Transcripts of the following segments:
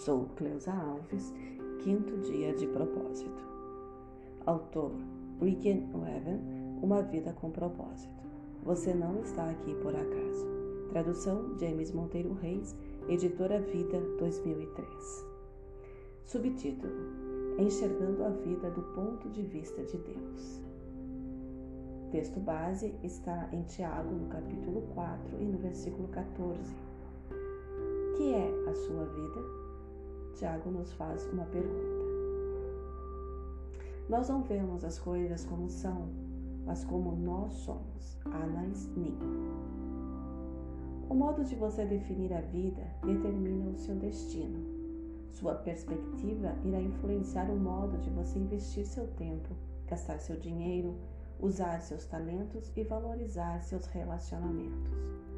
Sou Cleusa Alves, quinto dia de propósito. Autor Ricken Weber, Uma Vida com Propósito. Você não está aqui por acaso. Tradução James Monteiro Reis, Editora Vida 2003. Subtítulo: Enxergando a vida do ponto de vista de Deus. Texto base está em Tiago, no capítulo 4 e no versículo 14. Que é a sua vida? Tiago nos faz uma pergunta. Nós não vemos as coisas como são, mas como nós somos. Anais Nin. O modo de você definir a vida determina o seu destino. Sua perspectiva irá influenciar o modo de você investir seu tempo, gastar seu dinheiro, usar seus talentos e valorizar seus relacionamentos.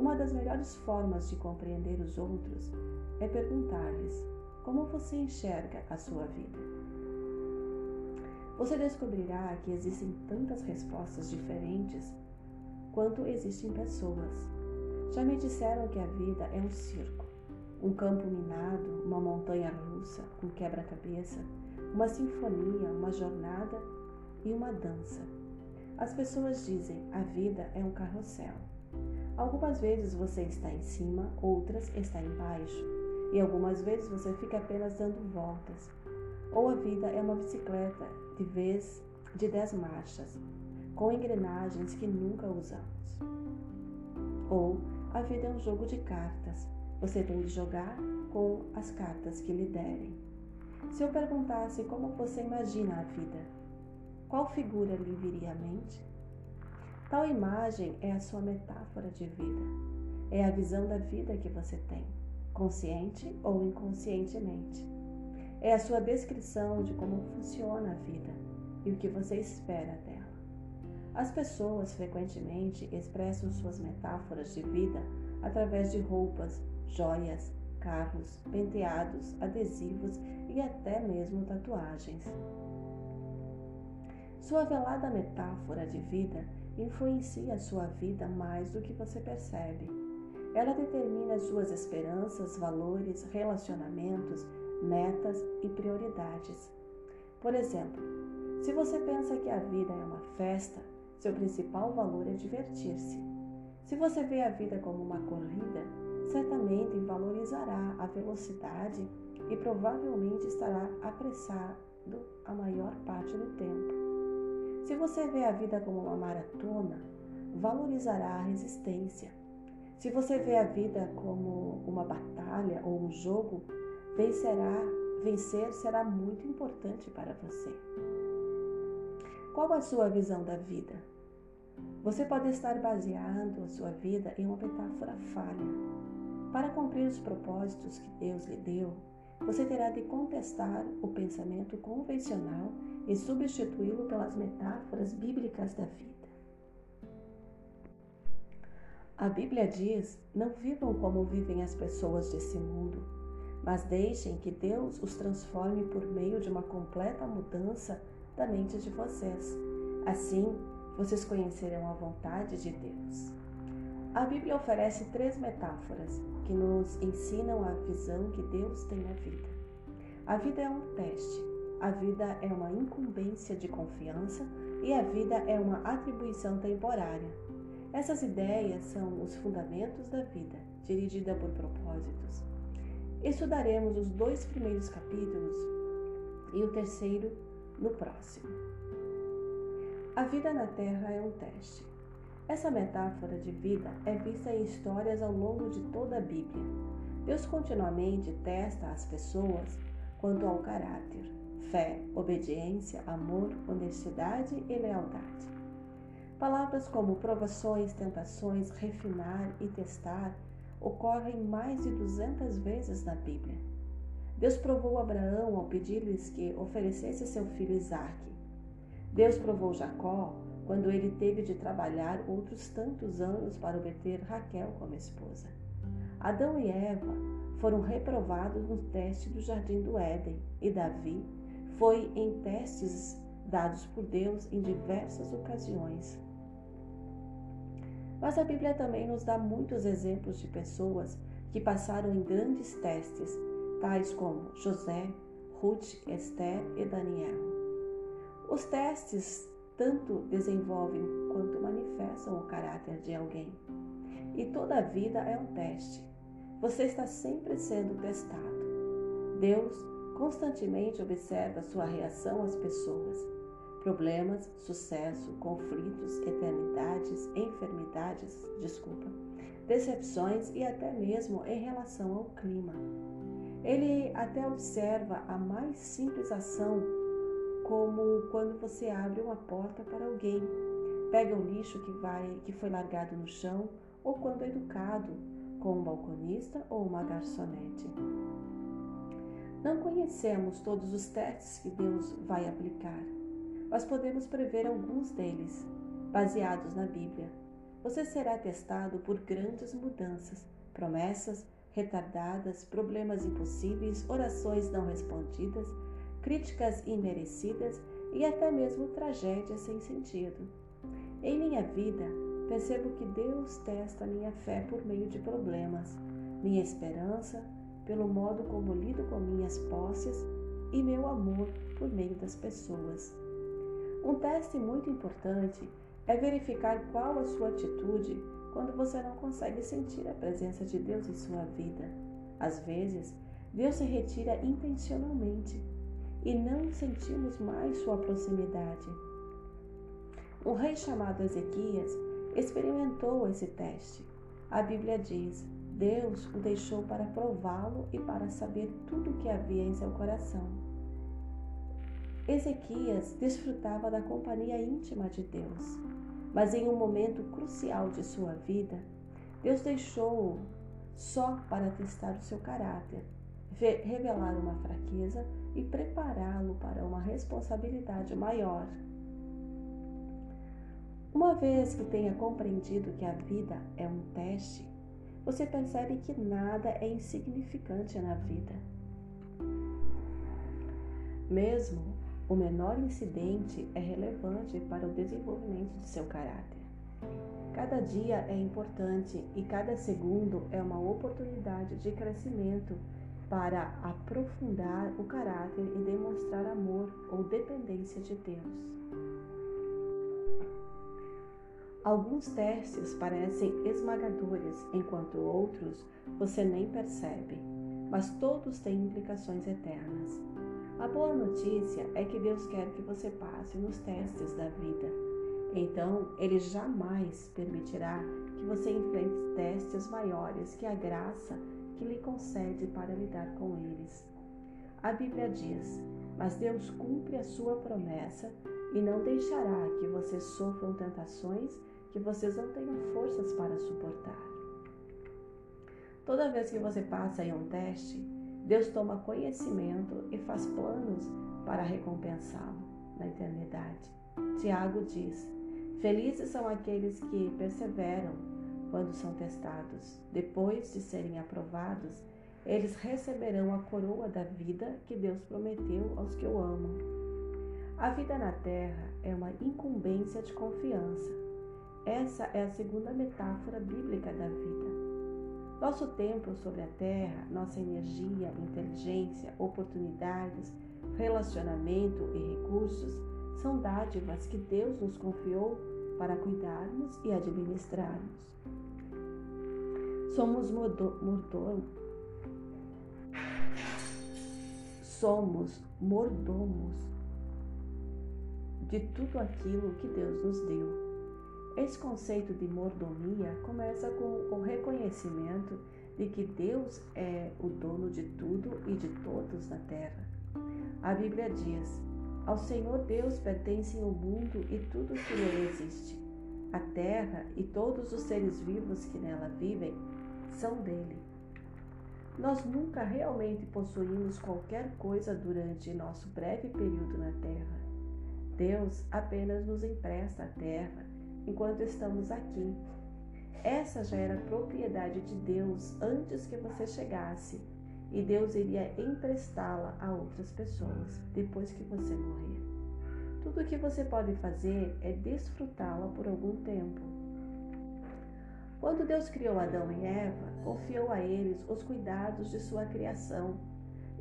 Uma das melhores formas de compreender os outros é perguntar-lhes como você enxerga a sua vida. Você descobrirá que existem tantas respostas diferentes quanto existem pessoas. Já me disseram que a vida é um circo, um campo minado, uma montanha russa com quebra-cabeça, uma sinfonia, uma jornada e uma dança. As pessoas dizem a vida é um carrossel. Algumas vezes você está em cima, outras está embaixo, e algumas vezes você fica apenas dando voltas. Ou a vida é uma bicicleta de vez de dez marchas, com engrenagens que nunca usamos. Ou a vida é um jogo de cartas. Você tem de jogar com as cartas que lhe derem. Se eu perguntasse como você imagina a vida, qual figura lhe viria à mente? Tal imagem é a sua metáfora de vida. É a visão da vida que você tem, consciente ou inconscientemente. É a sua descrição de como funciona a vida e o que você espera dela. As pessoas frequentemente expressam suas metáforas de vida através de roupas, joias, carros, penteados, adesivos e até mesmo tatuagens. Sua velada metáfora de vida influencia a sua vida mais do que você percebe. Ela determina suas esperanças, valores, relacionamentos, metas e prioridades. Por exemplo, se você pensa que a vida é uma festa, seu principal valor é divertir-se. Se você vê a vida como uma corrida, certamente valorizará a velocidade e provavelmente estará apressado a maior parte do tempo. Se você vê a vida como uma maratona, valorizará a resistência. Se você vê a vida como uma batalha ou um jogo, vencerá, vencer será muito importante para você. Qual a sua visão da vida? Você pode estar baseando a sua vida em uma metáfora falha. Para cumprir os propósitos que Deus lhe deu, você terá de contestar o pensamento convencional e substituí-lo pelas metáforas bíblicas da vida. A Bíblia diz: não vivam como vivem as pessoas desse mundo, mas deixem que Deus os transforme por meio de uma completa mudança da mente de vocês. Assim, vocês conhecerão a vontade de Deus. A Bíblia oferece três metáforas que nos ensinam a visão que Deus tem na vida. A vida é um teste, a vida é uma incumbência de confiança e a vida é uma atribuição temporária. Essas ideias são os fundamentos da vida, dirigida por propósitos. Estudaremos os dois primeiros capítulos e o terceiro no próximo. A vida na Terra é um teste. Essa metáfora de vida é vista em histórias ao longo de toda a Bíblia. Deus continuamente testa as pessoas quanto ao caráter, fé, obediência, amor, honestidade e lealdade. Palavras como provações, tentações, refinar e testar ocorrem mais de 200 vezes na Bíblia. Deus provou Abraão ao pedir-lhes que oferecesse seu filho Isaque. Deus provou Jacó quando ele teve de trabalhar outros tantos anos para obter Raquel como esposa. Adão e Eva foram reprovados no teste do jardim do Éden e Davi foi em testes dados por Deus em diversas ocasiões. Mas a Bíblia também nos dá muitos exemplos de pessoas que passaram em grandes testes, tais como José, Ruth, Esther e Daniel. Os testes tanto desenvolvem quanto manifestam o caráter de alguém. E toda a vida é um teste. Você está sempre sendo testado. Deus constantemente observa sua reação às pessoas. Problemas, sucesso, conflitos, eternidades, enfermidades, desculpa, decepções e até mesmo em relação ao clima. Ele até observa a mais simples ação, como quando você abre uma porta para alguém, pega o lixo que, vai, que foi largado no chão, ou quando é educado com um balconista ou uma garçonete. Não conhecemos todos os testes que Deus vai aplicar, mas podemos prever alguns deles, baseados na Bíblia. Você será testado por grandes mudanças, promessas retardadas, problemas impossíveis, orações não respondidas, críticas imerecidas e até mesmo tragédias sem sentido. Em minha vida, percebo que Deus testa minha fé por meio de problemas, minha esperança, pelo modo como lido com minhas posses e meu amor por meio das pessoas. Um teste muito importante é verificar qual a sua atitude quando você não consegue sentir a presença de Deus em sua vida. Às vezes, Deus se retira intencionalmente e não sentimos mais sua proximidade. Um rei chamado Ezequias experimentou esse teste. A Bíblia diz: Deus o deixou para prová-lo e para saber tudo o que havia em seu coração. Ezequias desfrutava da companhia íntima de Deus, mas em um momento crucial de sua vida, Deus deixou-o só para testar o seu caráter, revelar uma fraqueza e prepará-lo para uma responsabilidade maior. Uma vez que tenha compreendido que a vida é um teste, você percebe que nada é insignificante na vida. Mesmo o menor incidente é relevante para o desenvolvimento de seu caráter. Cada dia é importante e cada segundo é uma oportunidade de crescimento para aprofundar o caráter e demonstrar amor ou dependência de Deus. Alguns testes parecem esmagadores, enquanto outros você nem percebe, mas todos têm implicações eternas. A boa notícia é que Deus quer que você passe nos testes da vida. Então, Ele jamais permitirá que você enfrente testes maiores que a graça que lhe concede para lidar com eles. A Bíblia diz: Mas Deus cumpre a sua promessa e não deixará que você sofram tentações que vocês não tenham forças para suportar. Toda vez que você passa em um teste, Deus toma conhecimento e faz planos para recompensá-lo na eternidade. Tiago diz: Felizes são aqueles que perseveram quando são testados. Depois de serem aprovados, eles receberão a coroa da vida que Deus prometeu aos que o amam. A vida na terra é uma incumbência de confiança essa é a segunda metáfora bíblica da vida. Nosso tempo sobre a terra, nossa energia, inteligência, oportunidades, relacionamento e recursos são dádivas que Deus nos confiou para cuidarmos e administrarmos. Somos mordomos. Somos mordomos de tudo aquilo que Deus nos deu. Esse conceito de mordomia começa com o reconhecimento de que Deus é o dono de tudo e de todos na terra. A Bíblia diz: Ao Senhor Deus pertencem o mundo e tudo que nele existe. A terra e todos os seres vivos que nela vivem são dele. Nós nunca realmente possuímos qualquer coisa durante nosso breve período na terra. Deus apenas nos empresta a terra enquanto estamos aqui. Essa já era propriedade de Deus antes que você chegasse, e Deus iria emprestá-la a outras pessoas depois que você morrer. Tudo o que você pode fazer é desfrutá-la por algum tempo. Quando Deus criou Adão e Eva, confiou a eles os cuidados de sua criação,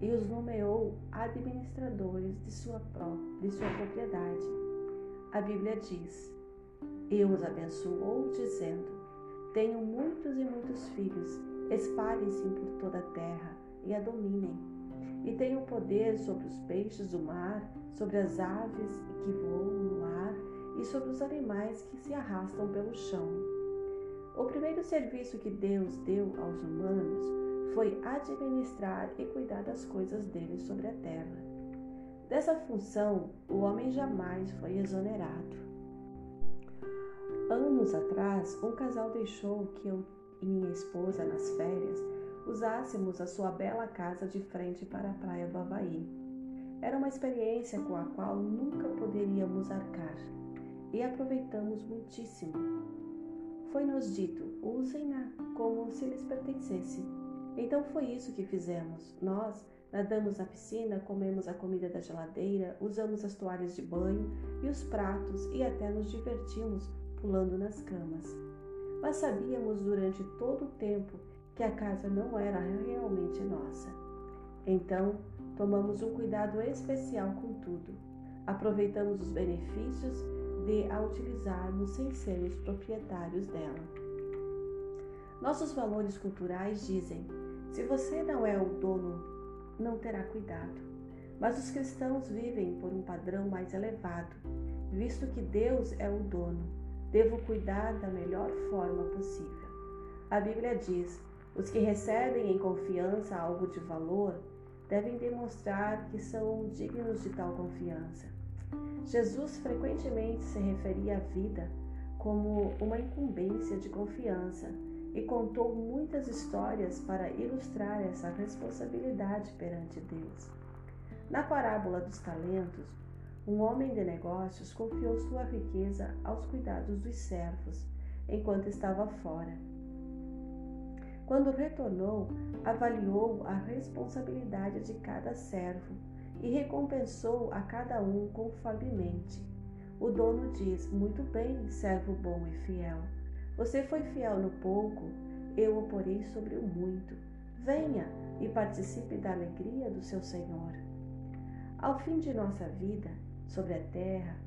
e os nomeou administradores de sua, de sua propriedade. A Bíblia diz: E os abençoou, dizendo: Tenho muitos e muitos filhos, espalhem-se por toda a terra e a dominem. E tenho poder sobre os peixes do mar, sobre as aves que voam no ar e sobre os animais que se arrastam pelo chão. O primeiro serviço que Deus deu aos humanos foi administrar e cuidar das coisas dele sobre a terra. Dessa função, o homem jamais foi exonerado. Anos atrás, um casal deixou que eu e minha esposa, nas férias, usássemos a sua bela casa de frente para a praia do Havaí. Era uma experiência com a qual nunca poderíamos arcar e aproveitamos muitíssimo. Foi-nos dito: usem-na como se lhes pertencesse então foi isso que fizemos. Nós nadamos na piscina, comemos a comida da geladeira, usamos as toalhas de banho e os pratos e até nos divertimos pulando nas camas. Mas sabíamos durante todo o tempo que a casa não era realmente nossa. Então, tomamos um cuidado especial com tudo. Aproveitamos os benefícios de a utilizarmos sem sermos proprietários dela. Nossos valores culturais dizem se você não é o dono, não terá cuidado. Mas os cristãos vivem por um padrão mais elevado, visto que Deus é o dono. Devo cuidar da melhor forma possível. A Bíblia diz: os que recebem em confiança algo de valor devem demonstrar que são dignos de tal confiança. Jesus frequentemente se referia à vida como uma incumbência de confiança e contou muitas histórias para ilustrar essa responsabilidade perante Deus. Na parábola dos talentos, um homem de negócios confiou sua riqueza aos cuidados dos servos enquanto estava fora. Quando retornou, avaliou a responsabilidade de cada servo e recompensou a cada um conformemente. O dono diz: Muito bem, servo bom e fiel. Você foi fiel no pouco, eu o porei sobre o muito. Venha e participe da alegria do seu Senhor. Ao fim de nossa vida sobre a terra,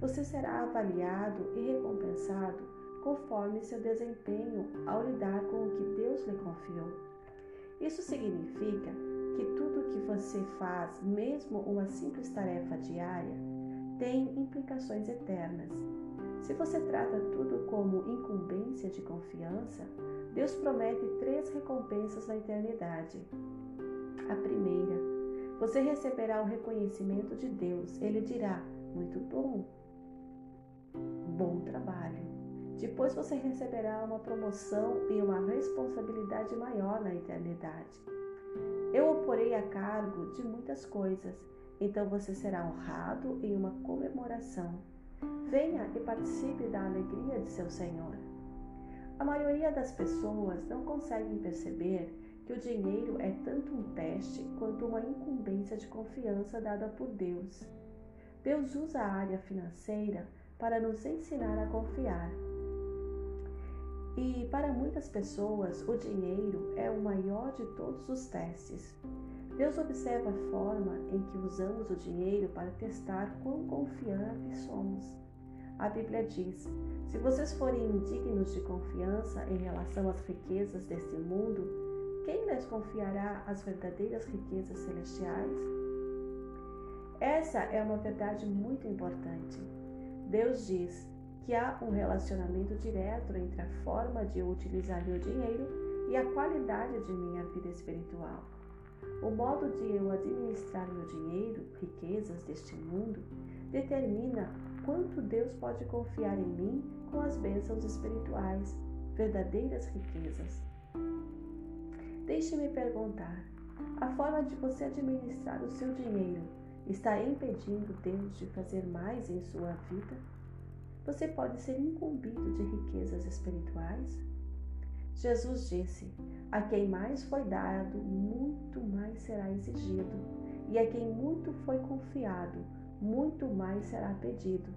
você será avaliado e recompensado conforme seu desempenho ao lidar com o que Deus lhe confiou. Isso significa que tudo que você faz, mesmo uma simples tarefa diária, tem implicações eternas se você trata tudo como incumbência de confiança, Deus promete três recompensas na eternidade. A primeira, você receberá o reconhecimento de Deus. Ele dirá: Muito bom, bom trabalho. Depois você receberá uma promoção e uma responsabilidade maior na eternidade. Eu o porei a cargo de muitas coisas, então você será honrado em uma comemoração. Venha e participe da alegria de seu Senhor. A maioria das pessoas não conseguem perceber que o dinheiro é tanto um teste quanto uma incumbência de confiança dada por Deus. Deus usa a área financeira para nos ensinar a confiar. E para muitas pessoas, o dinheiro é o maior de todos os testes. Deus observa a forma em que usamos o dinheiro para testar quão confiantes somos. A Bíblia diz: se vocês forem indignos de confiança em relação às riquezas deste mundo, quem lhes confiará as verdadeiras riquezas celestiais? Essa é uma verdade muito importante. Deus diz que há um relacionamento direto entre a forma de eu utilizar meu dinheiro e a qualidade de minha vida espiritual. O modo de eu administrar meu dinheiro, riquezas deste mundo, determina quanto Deus pode confiar em mim com as bênçãos espirituais, verdadeiras riquezas. Deixe-me perguntar: a forma de você administrar o seu dinheiro está impedindo Deus de fazer mais em sua vida? Você pode ser incumbido de riquezas espirituais? Jesus disse: A quem mais foi dado, muito mais será exigido, e a quem muito foi confiado, muito mais será pedido.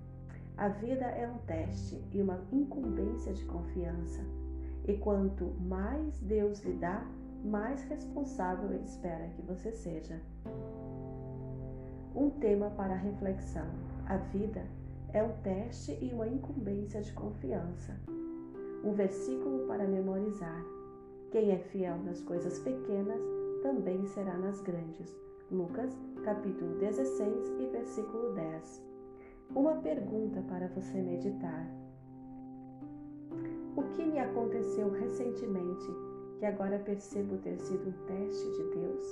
A vida é um teste e uma incumbência de confiança. E quanto mais Deus lhe dá, mais responsável ele espera que você seja. Um tema para reflexão: a vida é um teste e uma incumbência de confiança. Um versículo para memorizar: quem é fiel nas coisas pequenas também será nas grandes. Lucas, capítulo 16 e versículo 10. Uma pergunta para você meditar. O que me aconteceu recentemente que agora percebo ter sido um teste de Deus?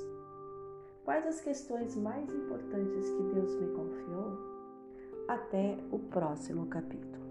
Quais as questões mais importantes que Deus me confiou? Até o próximo capítulo.